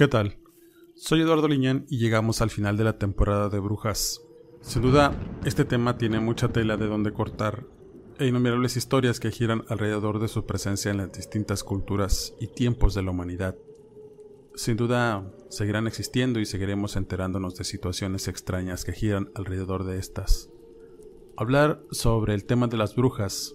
¿Qué tal? Soy Eduardo Liñán y llegamos al final de la temporada de Brujas. Sin duda, este tema tiene mucha tela de donde cortar e innumerables historias que giran alrededor de su presencia en las distintas culturas y tiempos de la humanidad. Sin duda, seguirán existiendo y seguiremos enterándonos de situaciones extrañas que giran alrededor de estas. Hablar sobre el tema de las brujas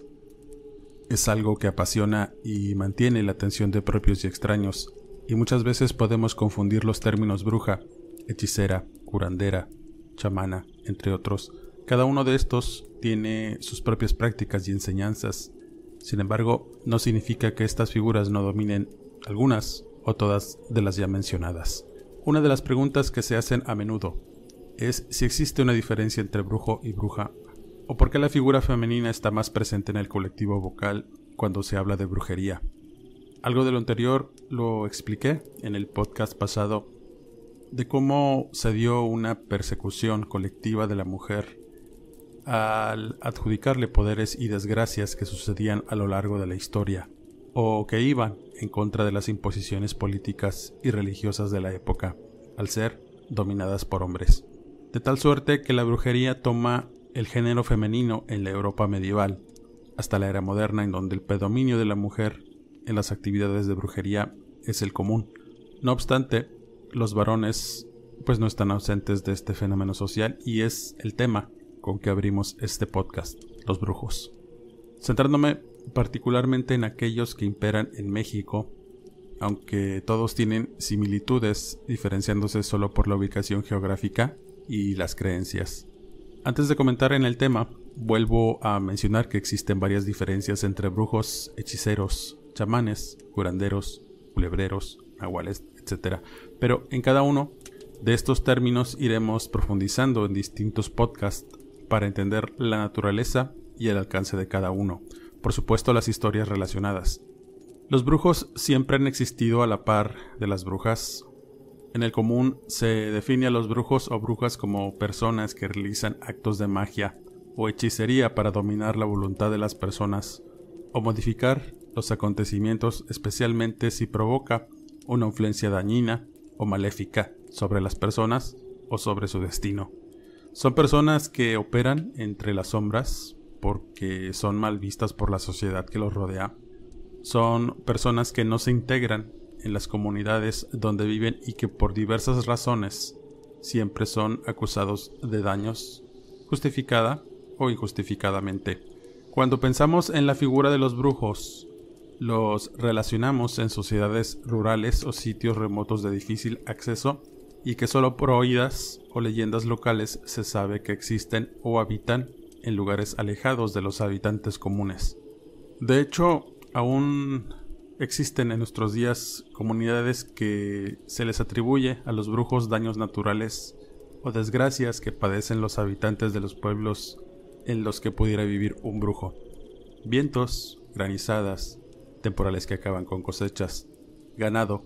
es algo que apasiona y mantiene la atención de propios y extraños, y muchas veces podemos confundir los términos bruja, hechicera, curandera, chamana, entre otros. Cada uno de estos tiene sus propias prácticas y enseñanzas. Sin embargo, no significa que estas figuras no dominen algunas o todas de las ya mencionadas. Una de las preguntas que se hacen a menudo es si existe una diferencia entre brujo y bruja, o por qué la figura femenina está más presente en el colectivo vocal cuando se habla de brujería. Algo de lo anterior lo expliqué en el podcast pasado de cómo se dio una persecución colectiva de la mujer al adjudicarle poderes y desgracias que sucedían a lo largo de la historia, o que iban en contra de las imposiciones políticas y religiosas de la época, al ser dominadas por hombres. De tal suerte que la brujería toma el género femenino en la Europa medieval, hasta la era moderna en donde el predominio de la mujer en las actividades de brujería es el común. No obstante, los varones pues no están ausentes de este fenómeno social y es el tema con que abrimos este podcast, los brujos. Centrándome particularmente en aquellos que imperan en México, aunque todos tienen similitudes, diferenciándose solo por la ubicación geográfica y las creencias. Antes de comentar en el tema, vuelvo a mencionar que existen varias diferencias entre brujos, hechiceros, chamanes, curanderos, culebreros, nahuales, etc. Pero en cada uno de estos términos iremos profundizando en distintos podcasts para entender la naturaleza y el alcance de cada uno. Por supuesto, las historias relacionadas. Los brujos siempre han existido a la par de las brujas. En el común se define a los brujos o brujas como personas que realizan actos de magia o hechicería para dominar la voluntad de las personas o modificar los acontecimientos, especialmente si provoca una influencia dañina o maléfica sobre las personas o sobre su destino. Son personas que operan entre las sombras porque son mal vistas por la sociedad que los rodea. Son personas que no se integran en las comunidades donde viven y que por diversas razones siempre son acusados de daños, justificada o injustificadamente. Cuando pensamos en la figura de los brujos, los relacionamos en sociedades rurales o sitios remotos de difícil acceso y que solo por oídas o leyendas locales se sabe que existen o habitan en lugares alejados de los habitantes comunes. De hecho, aún existen en nuestros días comunidades que se les atribuye a los brujos daños naturales o desgracias que padecen los habitantes de los pueblos en los que pudiera vivir un brujo. Vientos, granizadas, temporales que acaban con cosechas, ganado,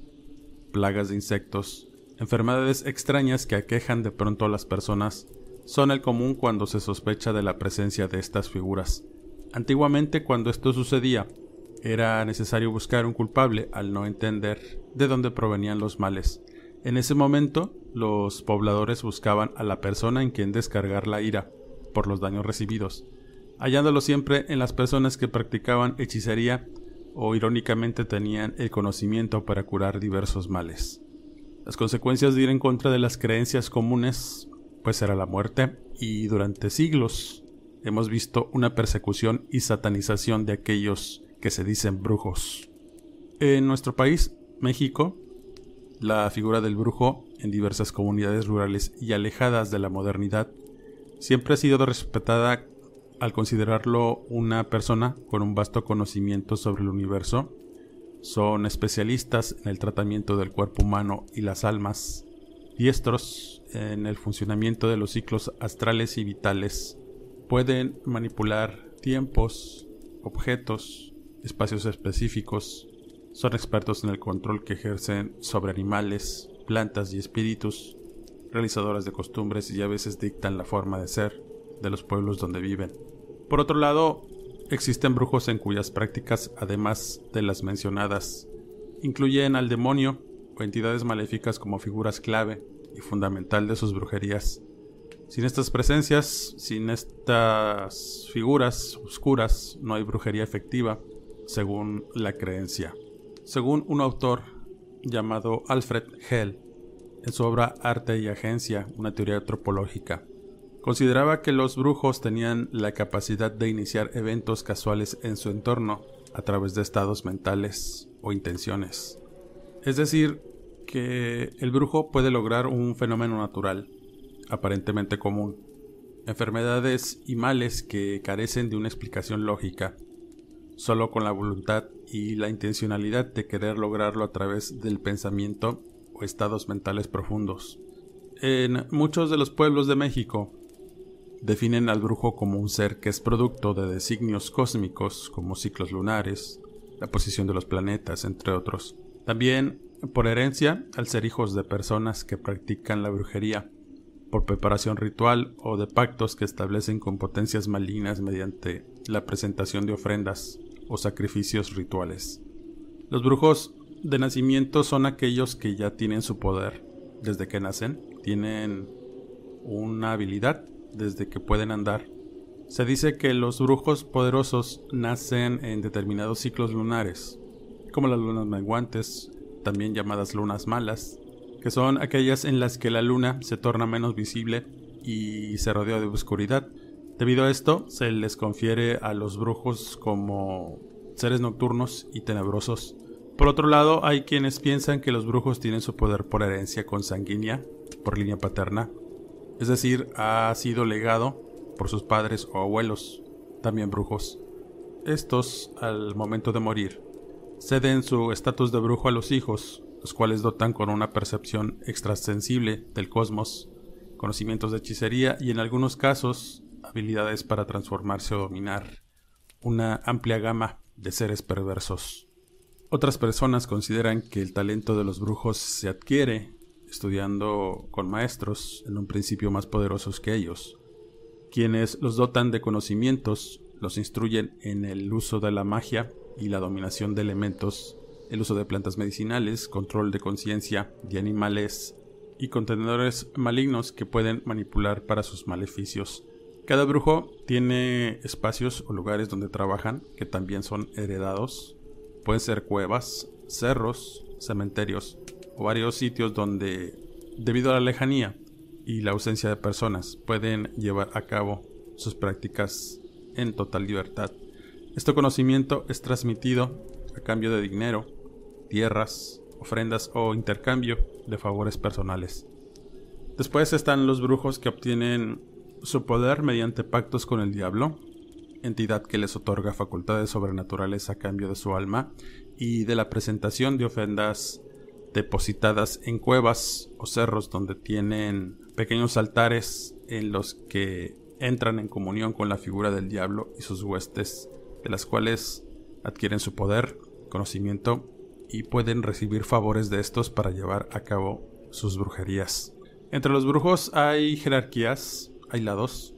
plagas de insectos, enfermedades extrañas que aquejan de pronto a las personas, son el común cuando se sospecha de la presencia de estas figuras. Antiguamente, cuando esto sucedía, era necesario buscar un culpable al no entender de dónde provenían los males. En ese momento, los pobladores buscaban a la persona en quien descargar la ira por los daños recibidos, hallándolo siempre en las personas que practicaban hechicería o irónicamente tenían el conocimiento para curar diversos males. Las consecuencias de ir en contra de las creencias comunes pues era la muerte y durante siglos hemos visto una persecución y satanización de aquellos que se dicen brujos. En nuestro país, México, la figura del brujo en diversas comunidades rurales y alejadas de la modernidad siempre ha sido respetada al considerarlo una persona con un vasto conocimiento sobre el universo. Son especialistas en el tratamiento del cuerpo humano y las almas, diestros en el funcionamiento de los ciclos astrales y vitales. Pueden manipular tiempos, objetos, espacios específicos, son expertos en el control que ejercen sobre animales, plantas y espíritus, realizadoras de costumbres y a veces dictan la forma de ser de los pueblos donde viven. Por otro lado, existen brujos en cuyas prácticas, además de las mencionadas, incluyen al demonio o entidades maléficas como figuras clave y fundamental de sus brujerías. Sin estas presencias, sin estas figuras oscuras, no hay brujería efectiva, según la creencia según un autor llamado Alfred Hell, en su obra Arte y Agencia, una teoría antropológica. Consideraba que los brujos tenían la capacidad de iniciar eventos casuales en su entorno a través de estados mentales o intenciones. Es decir, que el brujo puede lograr un fenómeno natural, aparentemente común, enfermedades y males que carecen de una explicación lógica, solo con la voluntad y la intencionalidad de querer lograrlo a través del pensamiento o estados mentales profundos. En muchos de los pueblos de México definen al brujo como un ser que es producto de designios cósmicos como ciclos lunares, la posición de los planetas, entre otros. También por herencia al ser hijos de personas que practican la brujería, por preparación ritual o de pactos que establecen con potencias malignas mediante la presentación de ofrendas o sacrificios rituales. Los brujos de nacimiento son aquellos que ya tienen su poder desde que nacen, tienen una habilidad desde que pueden andar. Se dice que los brujos poderosos nacen en determinados ciclos lunares, como las lunas menguantes, también llamadas lunas malas, que son aquellas en las que la luna se torna menos visible y se rodea de oscuridad, Debido a esto, se les confiere a los brujos como seres nocturnos y tenebrosos. Por otro lado, hay quienes piensan que los brujos tienen su poder por herencia consanguínea, por línea paterna, es decir, ha sido legado por sus padres o abuelos, también brujos. Estos, al momento de morir, ceden su estatus de brujo a los hijos, los cuales dotan con una percepción extrasensible del cosmos, conocimientos de hechicería y en algunos casos habilidades para transformarse o dominar una amplia gama de seres perversos. Otras personas consideran que el talento de los brujos se adquiere estudiando con maestros en un principio más poderosos que ellos, quienes los dotan de conocimientos, los instruyen en el uso de la magia y la dominación de elementos, el uso de plantas medicinales, control de conciencia de animales y contenedores malignos que pueden manipular para sus maleficios cada brujo tiene espacios o lugares donde trabajan que también son heredados. Pueden ser cuevas, cerros, cementerios o varios sitios donde, debido a la lejanía y la ausencia de personas, pueden llevar a cabo sus prácticas en total libertad. Este conocimiento es transmitido a cambio de dinero, tierras, ofrendas o intercambio de favores personales. Después están los brujos que obtienen su poder mediante pactos con el diablo, entidad que les otorga facultades sobrenaturales a cambio de su alma, y de la presentación de ofrendas depositadas en cuevas o cerros donde tienen pequeños altares en los que entran en comunión con la figura del diablo y sus huestes, de las cuales adquieren su poder, conocimiento y pueden recibir favores de estos para llevar a cabo sus brujerías. Entre los brujos hay jerarquías, hay lados,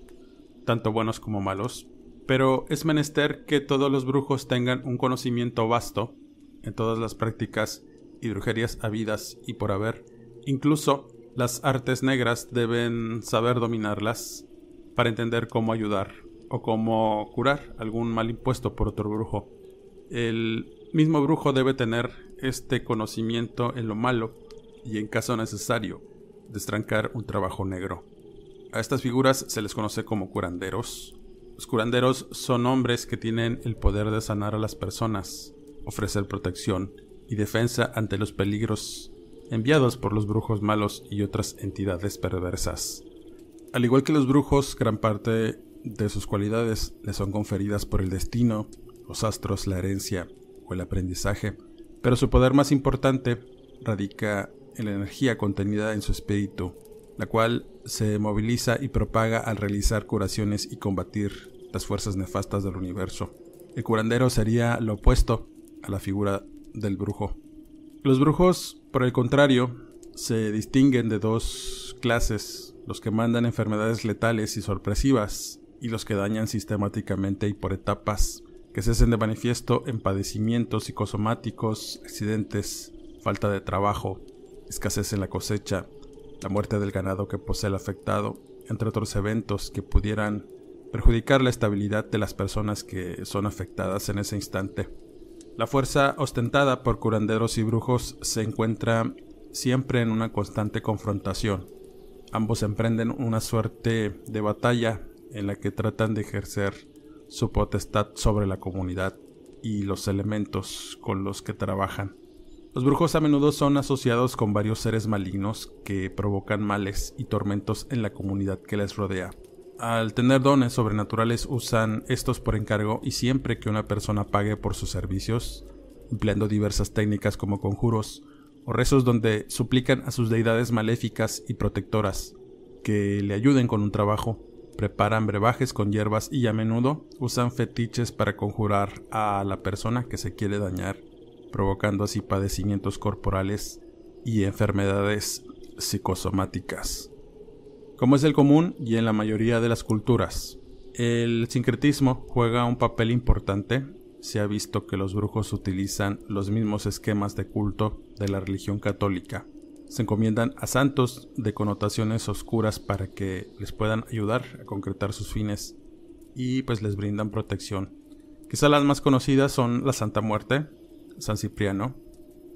tanto buenos como malos, pero es menester que todos los brujos tengan un conocimiento vasto en todas las prácticas y brujerías habidas y por haber. Incluso las artes negras deben saber dominarlas para entender cómo ayudar o cómo curar algún mal impuesto por otro brujo. El mismo brujo debe tener este conocimiento en lo malo y en caso necesario destrancar un trabajo negro. A estas figuras se les conoce como curanderos. Los curanderos son hombres que tienen el poder de sanar a las personas, ofrecer protección y defensa ante los peligros enviados por los brujos malos y otras entidades perversas. Al igual que los brujos, gran parte de sus cualidades les son conferidas por el destino, los astros, la herencia o el aprendizaje, pero su poder más importante radica en la energía contenida en su espíritu, la cual se moviliza y propaga al realizar curaciones y combatir las fuerzas nefastas del universo. El curandero sería lo opuesto a la figura del brujo. Los brujos, por el contrario, se distinguen de dos clases, los que mandan enfermedades letales y sorpresivas, y los que dañan sistemáticamente y por etapas, que se hacen de manifiesto en padecimientos psicosomáticos, accidentes, falta de trabajo, escasez en la cosecha, la muerte del ganado que posee el afectado, entre otros eventos que pudieran perjudicar la estabilidad de las personas que son afectadas en ese instante. La fuerza ostentada por curanderos y brujos se encuentra siempre en una constante confrontación. Ambos emprenden una suerte de batalla en la que tratan de ejercer su potestad sobre la comunidad y los elementos con los que trabajan. Los brujos a menudo son asociados con varios seres malignos que provocan males y tormentos en la comunidad que les rodea. Al tener dones sobrenaturales usan estos por encargo y siempre que una persona pague por sus servicios, empleando diversas técnicas como conjuros o rezos donde suplican a sus deidades maléficas y protectoras que le ayuden con un trabajo, preparan brebajes con hierbas y a menudo usan fetiches para conjurar a la persona que se quiere dañar provocando así padecimientos corporales y enfermedades psicosomáticas. Como es el común y en la mayoría de las culturas, el sincretismo juega un papel importante. Se ha visto que los brujos utilizan los mismos esquemas de culto de la religión católica. Se encomiendan a santos de connotaciones oscuras para que les puedan ayudar a concretar sus fines y pues les brindan protección. Quizá las más conocidas son la Santa Muerte, San Cipriano,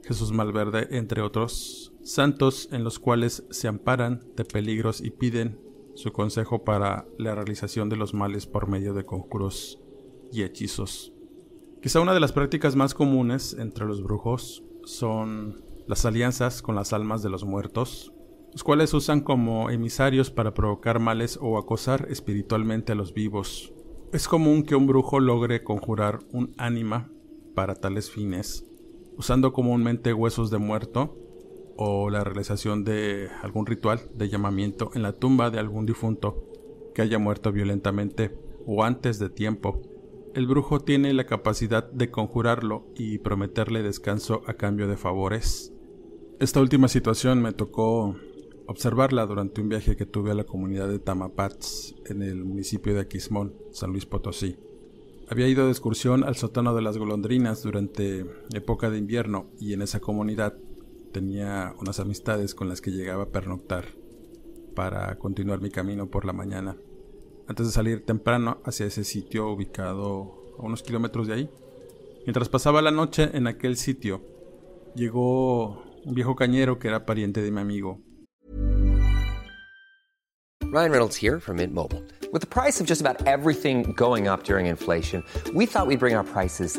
Jesús Malverde, entre otros, santos en los cuales se amparan de peligros y piden su consejo para la realización de los males por medio de conjuros y hechizos. Quizá una de las prácticas más comunes entre los brujos son las alianzas con las almas de los muertos, los cuales usan como emisarios para provocar males o acosar espiritualmente a los vivos. Es común que un brujo logre conjurar un ánima para tales fines, usando comúnmente huesos de muerto o la realización de algún ritual de llamamiento en la tumba de algún difunto que haya muerto violentamente o antes de tiempo. El brujo tiene la capacidad de conjurarlo y prometerle descanso a cambio de favores. Esta última situación me tocó observarla durante un viaje que tuve a la comunidad de Tamapats en el municipio de Aquismón, San Luis Potosí. Había ido de excursión al sótano de las golondrinas durante época de invierno y en esa comunidad tenía unas amistades con las que llegaba a pernoctar para continuar mi camino por la mañana. Antes de salir temprano hacia ese sitio ubicado a unos kilómetros de ahí. Mientras pasaba la noche en aquel sitio, llegó un viejo cañero que era pariente de mi amigo. Ryan Reynolds here from Mint Mobile. With the price of just about everything going up during inflation, we thought we'd bring our prices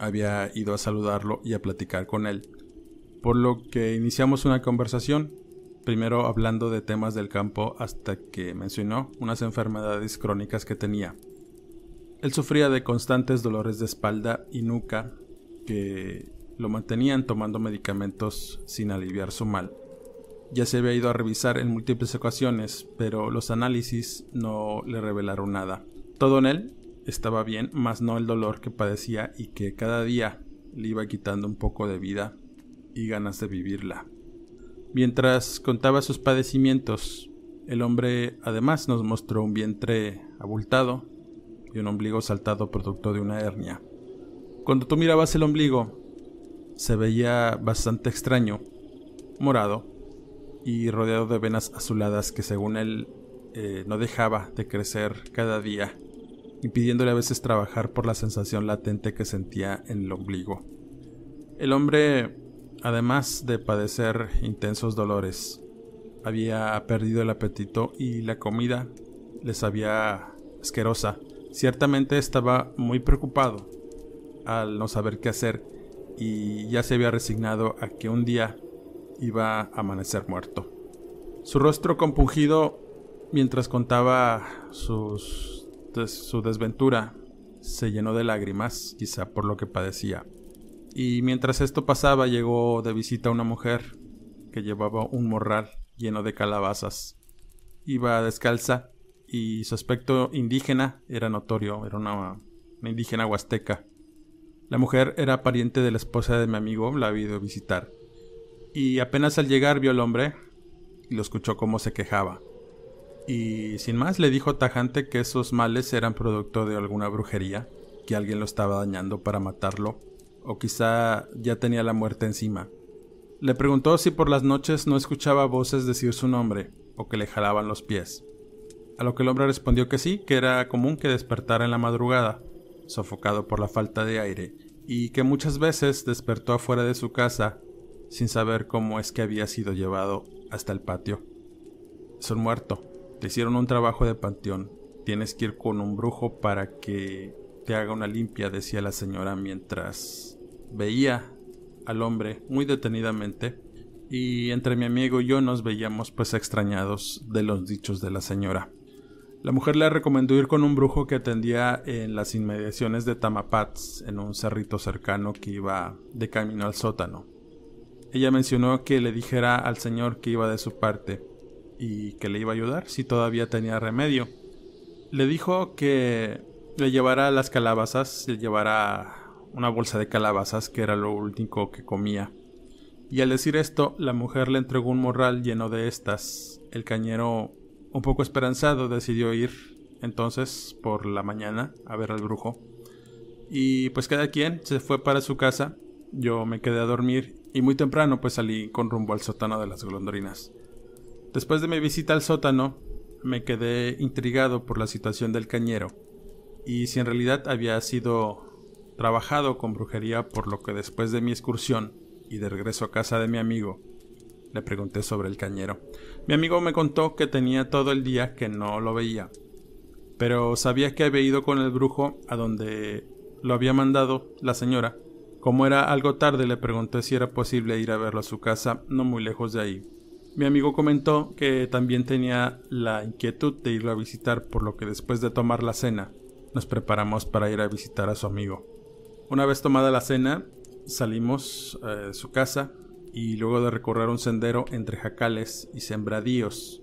Había ido a saludarlo y a platicar con él, por lo que iniciamos una conversación, primero hablando de temas del campo hasta que mencionó unas enfermedades crónicas que tenía. Él sufría de constantes dolores de espalda y nuca que lo mantenían tomando medicamentos sin aliviar su mal. Ya se había ido a revisar en múltiples ocasiones, pero los análisis no le revelaron nada. Todo en él estaba bien, mas no el dolor que padecía y que cada día le iba quitando un poco de vida y ganas de vivirla. Mientras contaba sus padecimientos, el hombre además nos mostró un vientre abultado y un ombligo saltado producto de una hernia. Cuando tú mirabas el ombligo, se veía bastante extraño, morado y rodeado de venas azuladas que según él eh, no dejaba de crecer cada día, impidiéndole a veces trabajar por la sensación latente que sentía en el ombligo. El hombre, además de padecer intensos dolores, había perdido el apetito y la comida le sabía asquerosa Ciertamente estaba muy preocupado al no saber qué hacer y ya se había resignado a que un día iba a amanecer muerto. Su rostro compungido mientras contaba sus, su desventura se llenó de lágrimas, quizá por lo que padecía. Y mientras esto pasaba llegó de visita una mujer que llevaba un morral lleno de calabazas. Iba descalza y su aspecto indígena era notorio, era una, indígena huasteca. La mujer era pariente de la esposa de mi amigo, la había ido a visitar. Y apenas al llegar vio al hombre y lo escuchó cómo se quejaba. Y sin más le dijo tajante que esos males eran producto de alguna brujería, que alguien lo estaba dañando para matarlo, o quizá ya tenía la muerte encima. Le preguntó si por las noches no escuchaba voces decir su nombre, o que le jalaban los pies a lo que el hombre respondió que sí, que era común que despertara en la madrugada, sofocado por la falta de aire, y que muchas veces despertó afuera de su casa sin saber cómo es que había sido llevado hasta el patio. Es un muerto. Te hicieron un trabajo de panteón. Tienes que ir con un brujo para que te haga una limpia, decía la señora mientras veía al hombre muy detenidamente y entre mi amigo y yo nos veíamos pues extrañados de los dichos de la señora. La mujer le recomendó ir con un brujo que atendía en las inmediaciones de Tamapats, en un cerrito cercano que iba de camino al sótano. Ella mencionó que le dijera al señor que iba de su parte y que le iba a ayudar si todavía tenía remedio. Le dijo que le llevara las calabazas, le llevara una bolsa de calabazas que era lo único que comía. Y al decir esto, la mujer le entregó un morral lleno de estas. El cañero un poco esperanzado decidió ir entonces por la mañana a ver al brujo. Y pues cada quien se fue para su casa. Yo me quedé a dormir y muy temprano pues salí con rumbo al sótano de las golondrinas. Después de mi visita al sótano, me quedé intrigado por la situación del cañero y si en realidad había sido trabajado con brujería por lo que después de mi excursión y de regreso a casa de mi amigo le pregunté sobre el cañero. Mi amigo me contó que tenía todo el día que no lo veía, pero sabía que había ido con el brujo a donde lo había mandado la señora. Como era algo tarde, le pregunté si era posible ir a verlo a su casa, no muy lejos de ahí. Mi amigo comentó que también tenía la inquietud de irlo a visitar, por lo que después de tomar la cena, nos preparamos para ir a visitar a su amigo. Una vez tomada la cena, salimos eh, de su casa y luego de recorrer un sendero entre jacales y sembradíos,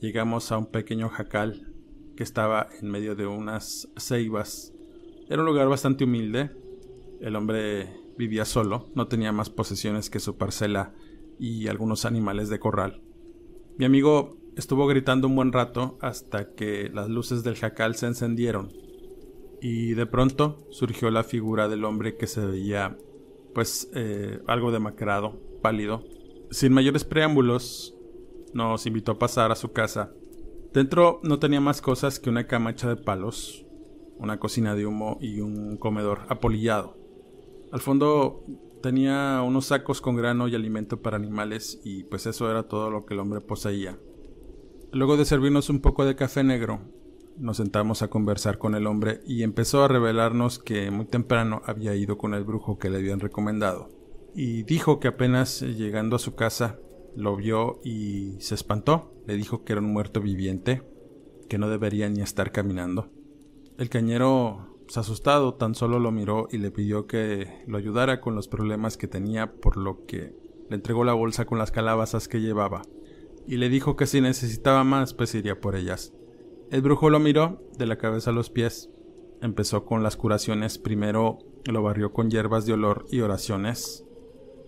llegamos a un pequeño jacal que estaba en medio de unas ceibas. Era un lugar bastante humilde. El hombre vivía solo, no tenía más posesiones que su parcela y algunos animales de corral. Mi amigo estuvo gritando un buen rato hasta que las luces del jacal se encendieron y de pronto surgió la figura del hombre que se veía pues eh, algo demacrado, pálido. Sin mayores preámbulos, nos invitó a pasar a su casa. Dentro no tenía más cosas que una cama hecha de palos, una cocina de humo y un comedor apolillado. Al fondo tenía unos sacos con grano y alimento para animales y pues eso era todo lo que el hombre poseía. Luego de servirnos un poco de café negro, nos sentamos a conversar con el hombre y empezó a revelarnos que muy temprano había ido con el brujo que le habían recomendado. Y dijo que apenas llegando a su casa lo vio y se espantó. Le dijo que era un muerto viviente, que no debería ni estar caminando. El cañero, pues, asustado, tan solo lo miró y le pidió que lo ayudara con los problemas que tenía, por lo que le entregó la bolsa con las calabazas que llevaba, y le dijo que si necesitaba más, pues iría por ellas. El brujo lo miró de la cabeza a los pies. Empezó con las curaciones, primero lo barrió con hierbas de olor y oraciones,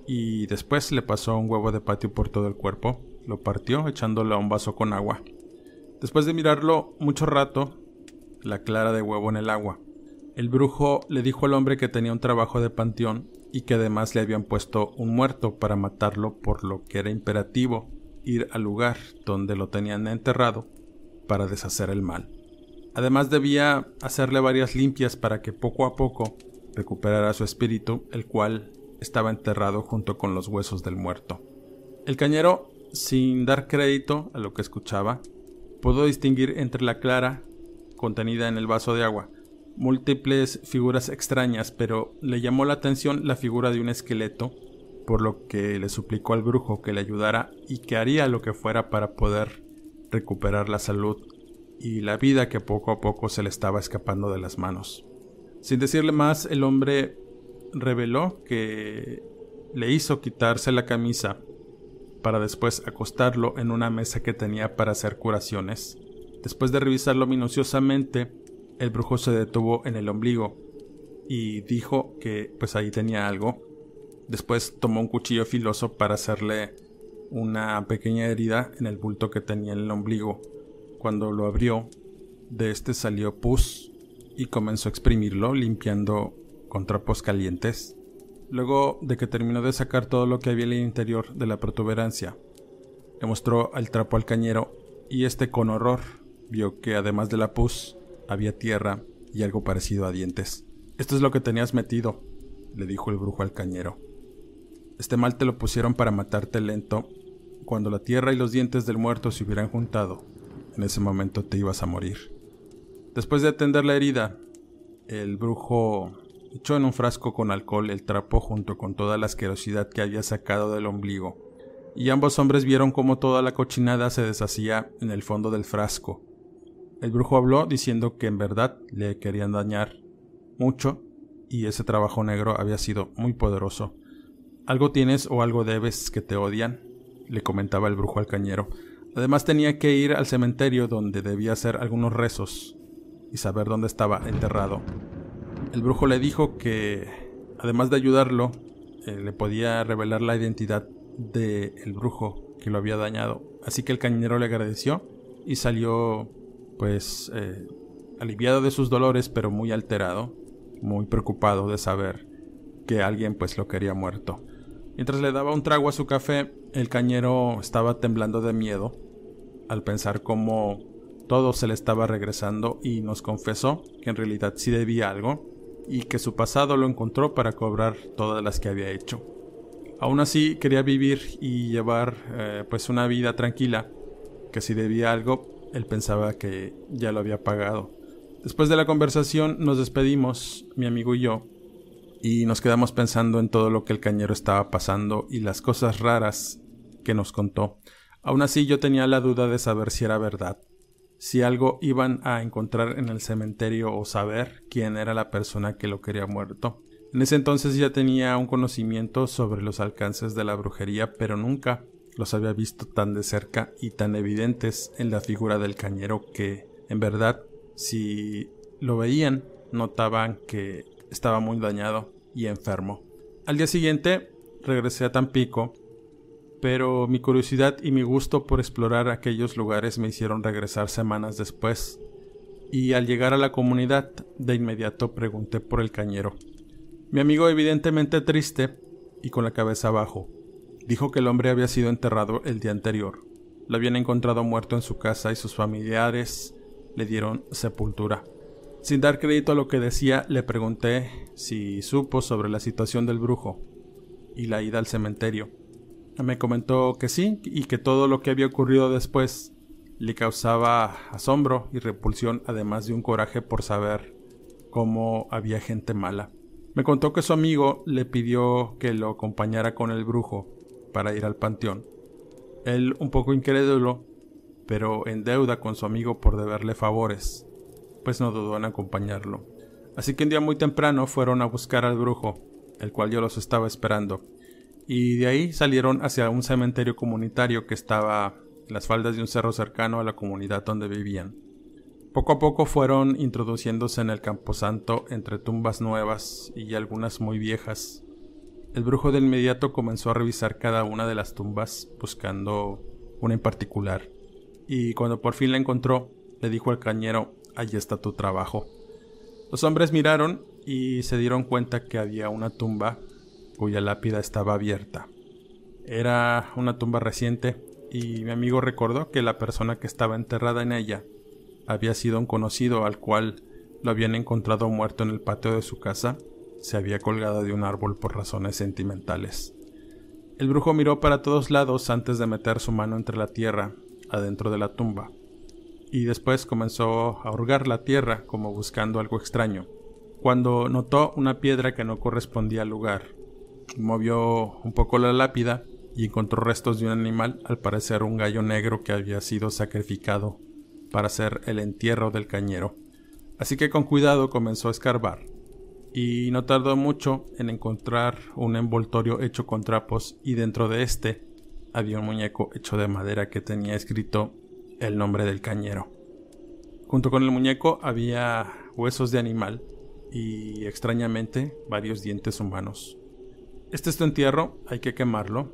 y después le pasó un huevo de patio por todo el cuerpo, lo partió echándolo a un vaso con agua. Después de mirarlo mucho rato, la clara de huevo en el agua. El brujo le dijo al hombre que tenía un trabajo de panteón y que además le habían puesto un muerto para matarlo, por lo que era imperativo ir al lugar donde lo tenían enterrado para deshacer el mal. Además debía hacerle varias limpias para que poco a poco recuperara su espíritu, el cual estaba enterrado junto con los huesos del muerto. El cañero, sin dar crédito a lo que escuchaba, pudo distinguir entre la clara contenida en el vaso de agua múltiples figuras extrañas, pero le llamó la atención la figura de un esqueleto, por lo que le suplicó al brujo que le ayudara y que haría lo que fuera para poder recuperar la salud y la vida que poco a poco se le estaba escapando de las manos. Sin decirle más, el hombre reveló que le hizo quitarse la camisa para después acostarlo en una mesa que tenía para hacer curaciones. Después de revisarlo minuciosamente, el brujo se detuvo en el ombligo y dijo que pues ahí tenía algo. Después tomó un cuchillo filoso para hacerle una pequeña herida en el bulto que tenía en el ombligo. Cuando lo abrió, de este salió pus y comenzó a exprimirlo limpiando con trapos calientes. Luego de que terminó de sacar todo lo que había en el interior de la protuberancia, le mostró el trapo al cañero y este con horror vio que además de la pus había tierra y algo parecido a dientes. Esto es lo que tenías metido, le dijo el brujo al cañero. Este mal te lo pusieron para matarte lento. Cuando la tierra y los dientes del muerto se hubieran juntado, en ese momento te ibas a morir. Después de atender la herida, el brujo echó en un frasco con alcohol el trapo junto con toda la asquerosidad que había sacado del ombligo, y ambos hombres vieron cómo toda la cochinada se deshacía en el fondo del frasco. El brujo habló diciendo que en verdad le querían dañar mucho y ese trabajo negro había sido muy poderoso. Algo tienes o algo debes que te odian, le comentaba el brujo al cañero. Además tenía que ir al cementerio donde debía hacer algunos rezos y saber dónde estaba enterrado. El brujo le dijo que, además de ayudarlo, eh, le podía revelar la identidad del el brujo que lo había dañado. Así que el cañero le agradeció y salió, pues, eh, aliviado de sus dolores, pero muy alterado, muy preocupado de saber que alguien pues lo quería muerto. Mientras le daba un trago a su café, el cañero estaba temblando de miedo al pensar cómo todo se le estaba regresando y nos confesó que en realidad sí debía algo y que su pasado lo encontró para cobrar todas las que había hecho. Aún así quería vivir y llevar eh, pues una vida tranquila, que si debía algo, él pensaba que ya lo había pagado. Después de la conversación nos despedimos, mi amigo y yo, y nos quedamos pensando en todo lo que el cañero estaba pasando y las cosas raras que nos contó. Aún así yo tenía la duda de saber si era verdad si algo iban a encontrar en el cementerio o saber quién era la persona que lo quería muerto. En ese entonces ya tenía un conocimiento sobre los alcances de la brujería, pero nunca los había visto tan de cerca y tan evidentes en la figura del cañero que, en verdad, si lo veían, notaban que estaba muy dañado y enfermo. Al día siguiente regresé a Tampico pero mi curiosidad y mi gusto por explorar aquellos lugares me hicieron regresar semanas después, y al llegar a la comunidad de inmediato pregunté por el cañero. Mi amigo, evidentemente triste y con la cabeza abajo, dijo que el hombre había sido enterrado el día anterior. Lo habían encontrado muerto en su casa y sus familiares le dieron sepultura. Sin dar crédito a lo que decía, le pregunté si supo sobre la situación del brujo y la ida al cementerio. Me comentó que sí y que todo lo que había ocurrido después le causaba asombro y repulsión, además de un coraje por saber cómo había gente mala. Me contó que su amigo le pidió que lo acompañara con el brujo para ir al panteón. Él, un poco incrédulo, pero en deuda con su amigo por deberle favores, pues no dudó en acompañarlo. Así que un día muy temprano fueron a buscar al brujo, el cual yo los estaba esperando, y de ahí salieron hacia un cementerio comunitario que estaba en las faldas de un cerro cercano a la comunidad donde vivían. Poco a poco fueron introduciéndose en el camposanto entre tumbas nuevas y algunas muy viejas. El brujo de inmediato comenzó a revisar cada una de las tumbas buscando una en particular, y cuando por fin la encontró, le dijo al cañero Allí está tu trabajo. Los hombres miraron y se dieron cuenta que había una tumba cuya lápida estaba abierta. Era una tumba reciente y mi amigo recordó que la persona que estaba enterrada en ella había sido un conocido al cual lo habían encontrado muerto en el patio de su casa, se había colgado de un árbol por razones sentimentales. El brujo miró para todos lados antes de meter su mano entre la tierra, adentro de la tumba y después comenzó a hurgar la tierra como buscando algo extraño, cuando notó una piedra que no correspondía al lugar. Movió un poco la lápida y encontró restos de un animal, al parecer un gallo negro que había sido sacrificado para hacer el entierro del cañero. Así que con cuidado comenzó a escarbar, y no tardó mucho en encontrar un envoltorio hecho con trapos y dentro de este había un muñeco hecho de madera que tenía escrito el nombre del cañero. Junto con el muñeco había huesos de animal y extrañamente varios dientes humanos. Este es tu entierro, hay que quemarlo,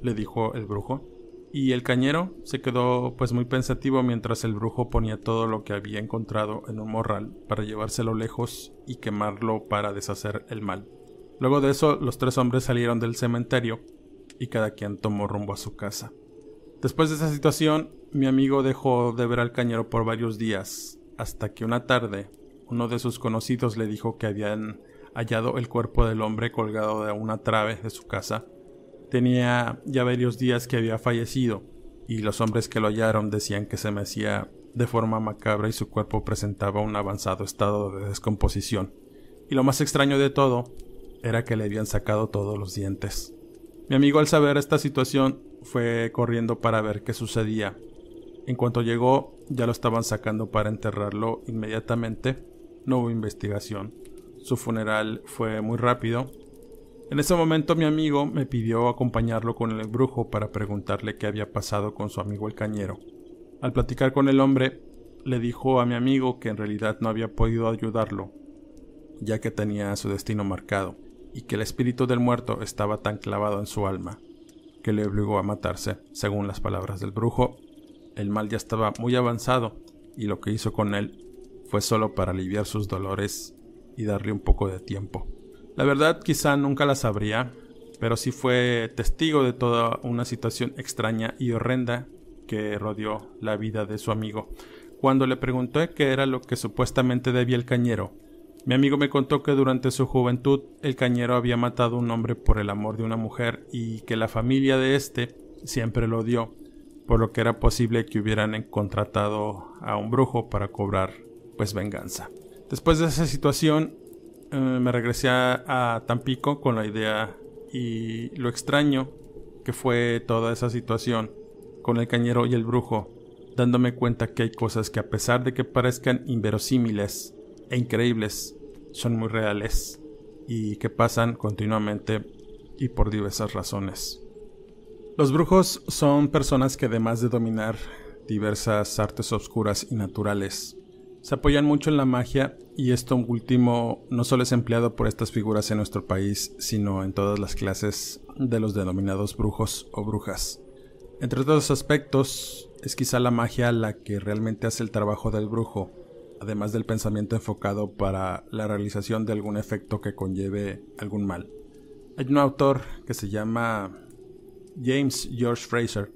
le dijo el brujo. Y el cañero se quedó pues muy pensativo mientras el brujo ponía todo lo que había encontrado en un morral para llevárselo lejos y quemarlo para deshacer el mal. Luego de eso los tres hombres salieron del cementerio y cada quien tomó rumbo a su casa. Después de esa situación, mi amigo dejó de ver al cañero por varios días, hasta que una tarde uno de sus conocidos le dijo que habían hallado el cuerpo del hombre colgado de una trave de su casa. Tenía ya varios días que había fallecido, y los hombres que lo hallaron decían que se mecía de forma macabra y su cuerpo presentaba un avanzado estado de descomposición. Y lo más extraño de todo era que le habían sacado todos los dientes. Mi amigo al saber esta situación fue corriendo para ver qué sucedía. En cuanto llegó, ya lo estaban sacando para enterrarlo inmediatamente. No hubo investigación. Su funeral fue muy rápido. En ese momento mi amigo me pidió acompañarlo con el brujo para preguntarle qué había pasado con su amigo el cañero. Al platicar con el hombre, le dijo a mi amigo que en realidad no había podido ayudarlo, ya que tenía su destino marcado, y que el espíritu del muerto estaba tan clavado en su alma que le obligó a matarse. Según las palabras del brujo, el mal ya estaba muy avanzado y lo que hizo con él fue solo para aliviar sus dolores y darle un poco de tiempo. La verdad quizá nunca la sabría, pero sí fue testigo de toda una situación extraña y horrenda que rodeó la vida de su amigo. Cuando le pregunté qué era lo que supuestamente debía el cañero, mi amigo me contó que durante su juventud el cañero había matado a un hombre por el amor de una mujer y que la familia de éste siempre lo odió, por lo que era posible que hubieran contratado a un brujo para cobrar pues venganza. Después de esa situación eh, me regresé a Tampico con la idea y lo extraño que fue toda esa situación con el cañero y el brujo, dándome cuenta que hay cosas que a pesar de que parezcan inverosímiles, e increíbles son muy reales y que pasan continuamente y por diversas razones. Los brujos son personas que además de dominar diversas artes oscuras y naturales, se apoyan mucho en la magia y esto último no solo es empleado por estas figuras en nuestro país, sino en todas las clases de los denominados brujos o brujas. Entre otros aspectos, es quizá la magia la que realmente hace el trabajo del brujo, además del pensamiento enfocado para la realización de algún efecto que conlleve algún mal. Hay un autor que se llama James George Fraser.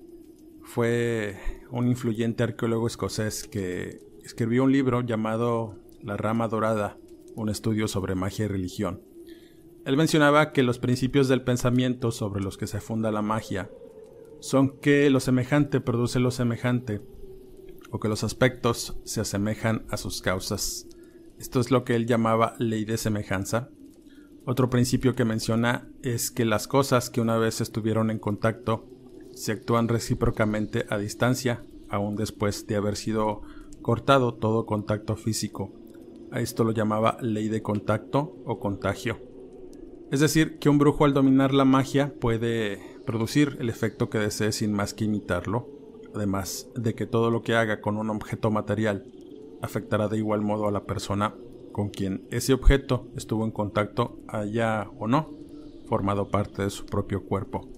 Fue un influyente arqueólogo escocés que escribió un libro llamado La rama dorada, un estudio sobre magia y religión. Él mencionaba que los principios del pensamiento sobre los que se funda la magia son que lo semejante produce lo semejante o que los aspectos se asemejan a sus causas. Esto es lo que él llamaba ley de semejanza. Otro principio que menciona es que las cosas que una vez estuvieron en contacto se actúan recíprocamente a distancia, aún después de haber sido cortado todo contacto físico. A esto lo llamaba ley de contacto o contagio. Es decir, que un brujo al dominar la magia puede producir el efecto que desee sin más que imitarlo, además de que todo lo que haga con un objeto material afectará de igual modo a la persona con quien ese objeto estuvo en contacto, haya o no formado parte de su propio cuerpo.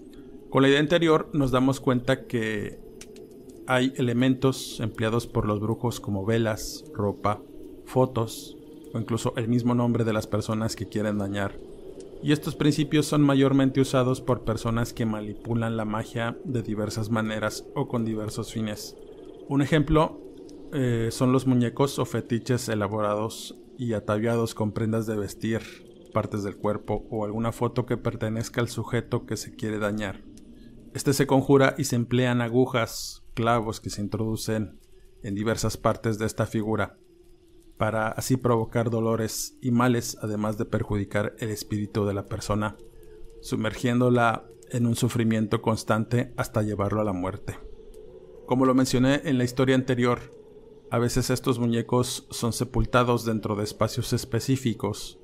Con la idea anterior nos damos cuenta que hay elementos empleados por los brujos como velas, ropa, fotos o incluso el mismo nombre de las personas que quieren dañar y estos principios son mayormente usados por personas que manipulan la magia de diversas maneras o con diversos fines. Un ejemplo eh, son los muñecos o fetiches elaborados y ataviados con prendas de vestir, partes del cuerpo o alguna foto que pertenezca al sujeto que se quiere dañar. Este se conjura y se emplean agujas, clavos que se introducen en diversas partes de esta figura para así provocar dolores y males, además de perjudicar el espíritu de la persona, sumergiéndola en un sufrimiento constante hasta llevarlo a la muerte. Como lo mencioné en la historia anterior, a veces estos muñecos son sepultados dentro de espacios específicos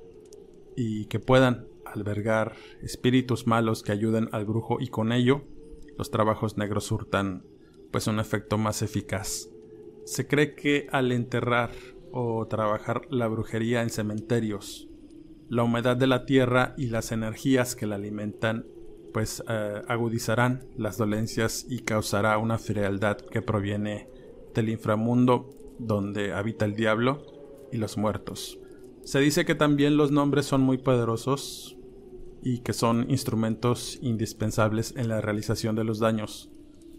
y que puedan albergar espíritus malos que ayuden al brujo y con ello los trabajos negros surtan pues un efecto más eficaz. Se cree que al enterrar o trabajar la brujería en cementerios. La humedad de la tierra y las energías que la alimentan pues eh, agudizarán las dolencias y causará una frialdad que proviene del inframundo donde habita el diablo y los muertos. Se dice que también los nombres son muy poderosos y que son instrumentos indispensables en la realización de los daños.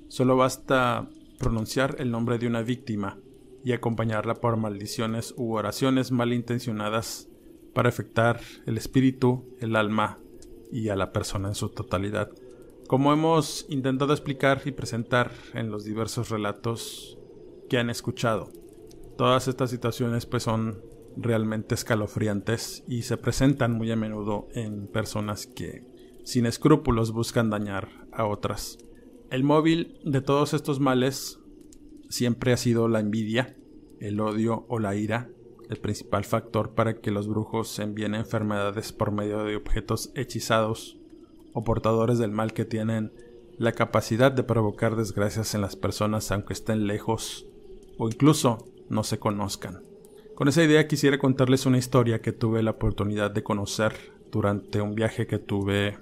Solo basta pronunciar el nombre de una víctima y acompañarla por maldiciones u oraciones malintencionadas para afectar el espíritu, el alma y a la persona en su totalidad. Como hemos intentado explicar y presentar en los diversos relatos que han escuchado, todas estas situaciones pues son realmente escalofriantes y se presentan muy a menudo en personas que sin escrúpulos buscan dañar a otras. El móvil de todos estos males siempre ha sido la envidia, el odio o la ira, el principal factor para que los brujos envíen enfermedades por medio de objetos hechizados o portadores del mal que tienen la capacidad de provocar desgracias en las personas aunque estén lejos o incluso no se conozcan. Con esa idea quisiera contarles una historia que tuve la oportunidad de conocer durante un viaje que tuve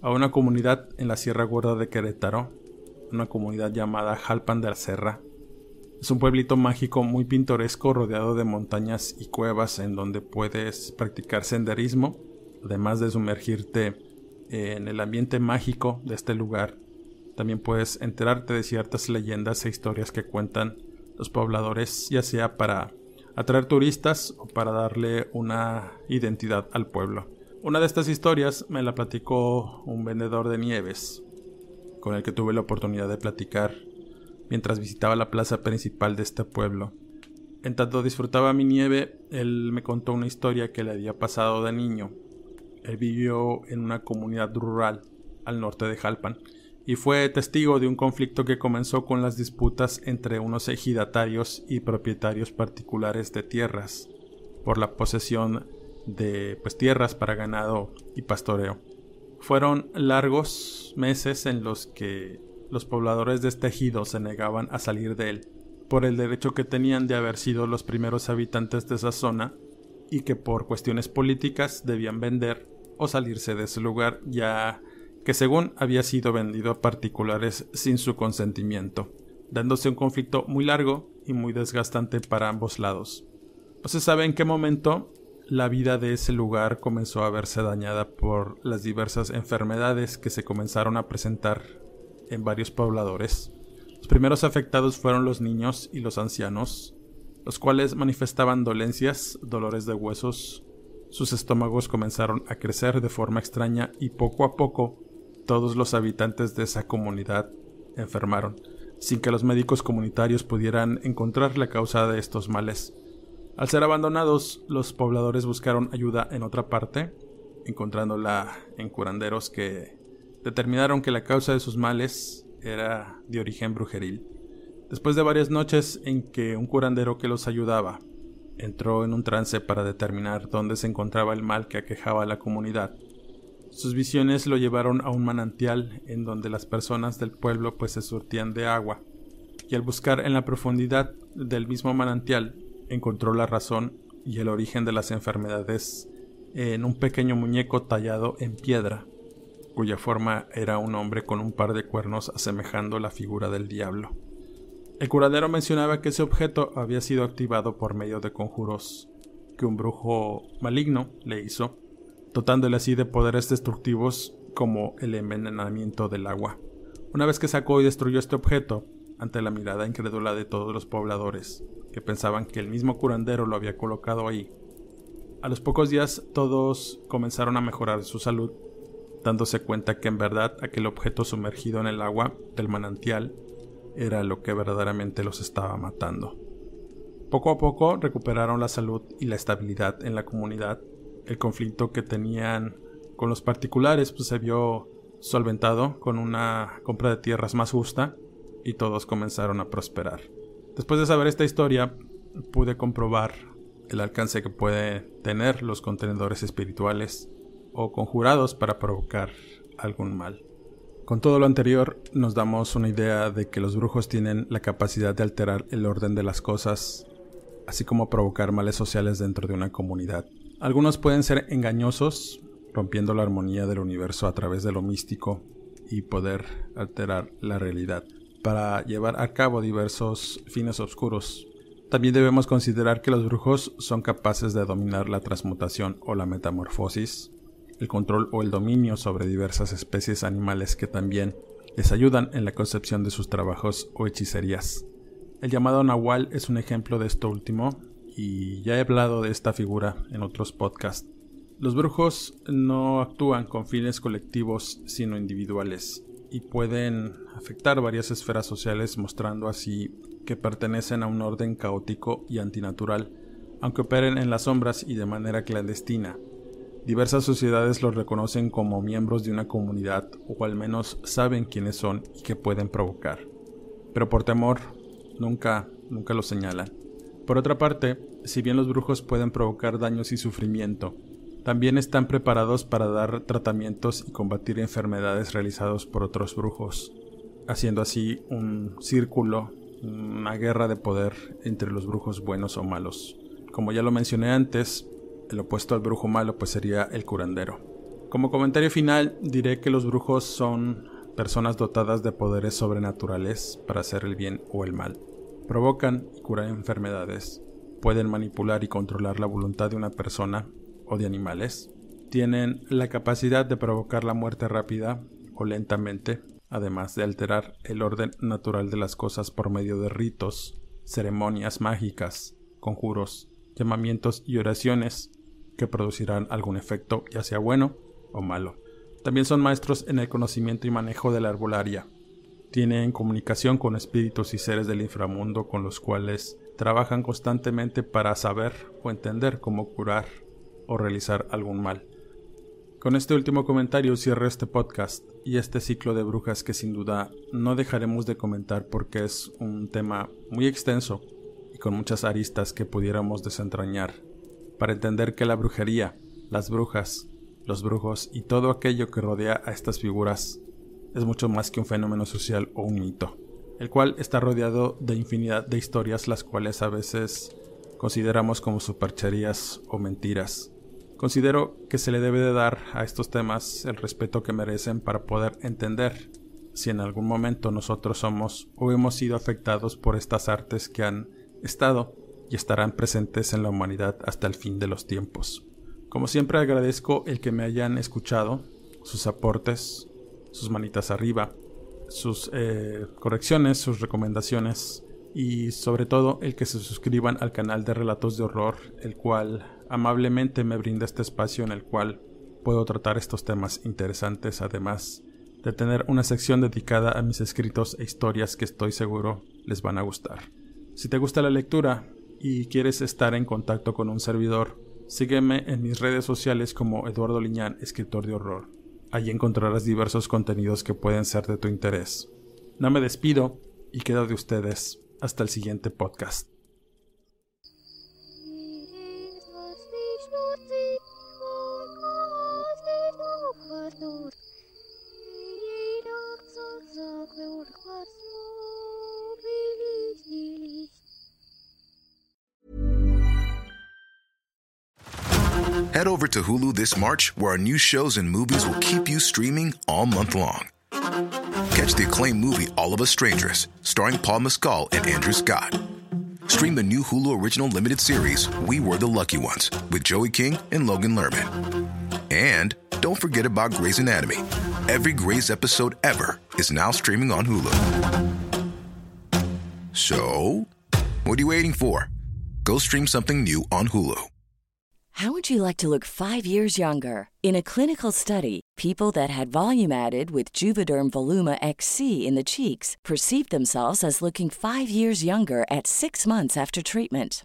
a una comunidad en la Sierra Gorda de Querétaro, una comunidad llamada Jalpan de la Serra, es un pueblito mágico muy pintoresco rodeado de montañas y cuevas en donde puedes practicar senderismo, además de sumergirte en el ambiente mágico de este lugar. También puedes enterarte de ciertas leyendas e historias que cuentan los pobladores, ya sea para atraer turistas o para darle una identidad al pueblo. Una de estas historias me la platicó un vendedor de nieves, con el que tuve la oportunidad de platicar mientras visitaba la plaza principal de este pueblo. En tanto disfrutaba mi nieve, él me contó una historia que le había pasado de niño. Él vivió en una comunidad rural al norte de Jalpan y fue testigo de un conflicto que comenzó con las disputas entre unos ejidatarios y propietarios particulares de tierras por la posesión de pues, tierras para ganado y pastoreo. Fueron largos meses en los que los pobladores de este ejido se negaban a salir de él, por el derecho que tenían de haber sido los primeros habitantes de esa zona y que por cuestiones políticas debían vender o salirse de ese lugar ya que según había sido vendido a particulares sin su consentimiento, dándose un conflicto muy largo y muy desgastante para ambos lados. No se sabe en qué momento la vida de ese lugar comenzó a verse dañada por las diversas enfermedades que se comenzaron a presentar en varios pobladores. Los primeros afectados fueron los niños y los ancianos, los cuales manifestaban dolencias, dolores de huesos, sus estómagos comenzaron a crecer de forma extraña y poco a poco todos los habitantes de esa comunidad enfermaron, sin que los médicos comunitarios pudieran encontrar la causa de estos males. Al ser abandonados, los pobladores buscaron ayuda en otra parte, encontrándola en curanderos que determinaron que la causa de sus males era de origen brujeril. Después de varias noches en que un curandero que los ayudaba entró en un trance para determinar dónde se encontraba el mal que aquejaba a la comunidad, sus visiones lo llevaron a un manantial en donde las personas del pueblo pues se surtían de agua, y al buscar en la profundidad del mismo manantial encontró la razón y el origen de las enfermedades en un pequeño muñeco tallado en piedra, cuya forma era un hombre con un par de cuernos asemejando la figura del diablo. El curadero mencionaba que ese objeto había sido activado por medio de conjuros que un brujo maligno le hizo, dotándole así de poderes destructivos como el envenenamiento del agua. Una vez que sacó y destruyó este objeto, ante la mirada incrédula de todos los pobladores, que pensaban que el mismo curandero lo había colocado ahí. A los pocos días todos comenzaron a mejorar su salud, dándose cuenta que en verdad aquel objeto sumergido en el agua del manantial era lo que verdaderamente los estaba matando. Poco a poco recuperaron la salud y la estabilidad en la comunidad. El conflicto que tenían con los particulares pues, se vio solventado con una compra de tierras más justa y todos comenzaron a prosperar. Después de saber esta historia, pude comprobar el alcance que pueden tener los contenedores espirituales o conjurados para provocar algún mal. Con todo lo anterior, nos damos una idea de que los brujos tienen la capacidad de alterar el orden de las cosas, así como provocar males sociales dentro de una comunidad. Algunos pueden ser engañosos, rompiendo la armonía del universo a través de lo místico y poder alterar la realidad para llevar a cabo diversos fines oscuros. También debemos considerar que los brujos son capaces de dominar la transmutación o la metamorfosis, el control o el dominio sobre diversas especies animales que también les ayudan en la concepción de sus trabajos o hechicerías. El llamado Nahual es un ejemplo de esto último y ya he hablado de esta figura en otros podcasts. Los brujos no actúan con fines colectivos sino individuales y pueden afectar varias esferas sociales mostrando así que pertenecen a un orden caótico y antinatural, aunque operen en las sombras y de manera clandestina. Diversas sociedades los reconocen como miembros de una comunidad o al menos saben quiénes son y qué pueden provocar. Pero por temor, nunca, nunca los señalan. Por otra parte, si bien los brujos pueden provocar daños y sufrimiento, también están preparados para dar tratamientos y combatir enfermedades realizados por otros brujos, haciendo así un círculo, una guerra de poder entre los brujos buenos o malos. Como ya lo mencioné antes, el opuesto al brujo malo pues sería el curandero. Como comentario final diré que los brujos son personas dotadas de poderes sobrenaturales para hacer el bien o el mal. Provocan y curan enfermedades, pueden manipular y controlar la voluntad de una persona o de animales, tienen la capacidad de provocar la muerte rápida o lentamente, además de alterar el orden natural de las cosas por medio de ritos, ceremonias mágicas, conjuros, llamamientos y oraciones que producirán algún efecto, ya sea bueno o malo. También son maestros en el conocimiento y manejo de la herbolaria. Tienen comunicación con espíritus y seres del inframundo con los cuales trabajan constantemente para saber o entender cómo curar o realizar algún mal. Con este último comentario cierro este podcast y este ciclo de brujas que sin duda no dejaremos de comentar porque es un tema muy extenso y con muchas aristas que pudiéramos desentrañar para entender que la brujería, las brujas, los brujos y todo aquello que rodea a estas figuras es mucho más que un fenómeno social o un mito, el cual está rodeado de infinidad de historias las cuales a veces consideramos como supercherías o mentiras Considero que se le debe de dar a estos temas el respeto que merecen para poder entender si en algún momento nosotros somos o hemos sido afectados por estas artes que han estado y estarán presentes en la humanidad hasta el fin de los tiempos. Como siempre agradezco el que me hayan escuchado, sus aportes, sus manitas arriba, sus eh, correcciones, sus recomendaciones y sobre todo el que se suscriban al canal de Relatos de Horror, el cual amablemente me brinda este espacio en el cual puedo tratar estos temas interesantes, además de tener una sección dedicada a mis escritos e historias que estoy seguro les van a gustar. Si te gusta la lectura y quieres estar en contacto con un servidor, sígueme en mis redes sociales como Eduardo Liñán, escritor de horror. Allí encontrarás diversos contenidos que pueden ser de tu interés. No me despido y quedo de ustedes. Hasta el siguiente podcast. Head over to Hulu this March, where our new shows and movies will keep you streaming all month long. Catch the acclaimed movie All of Us Strangers, starring Paul Mescal and Andrew Scott. Stream the new Hulu original limited series We Were the Lucky Ones with Joey King and Logan Lerman. And don't forget about Grey's Anatomy. Every Grey's episode ever is now streaming on Hulu. So, what are you waiting for? Go stream something new on Hulu. How would you like to look five years younger? In a clinical study, people that had volume added with Juvederm Voluma XC in the cheeks perceived themselves as looking five years younger at six months after treatment.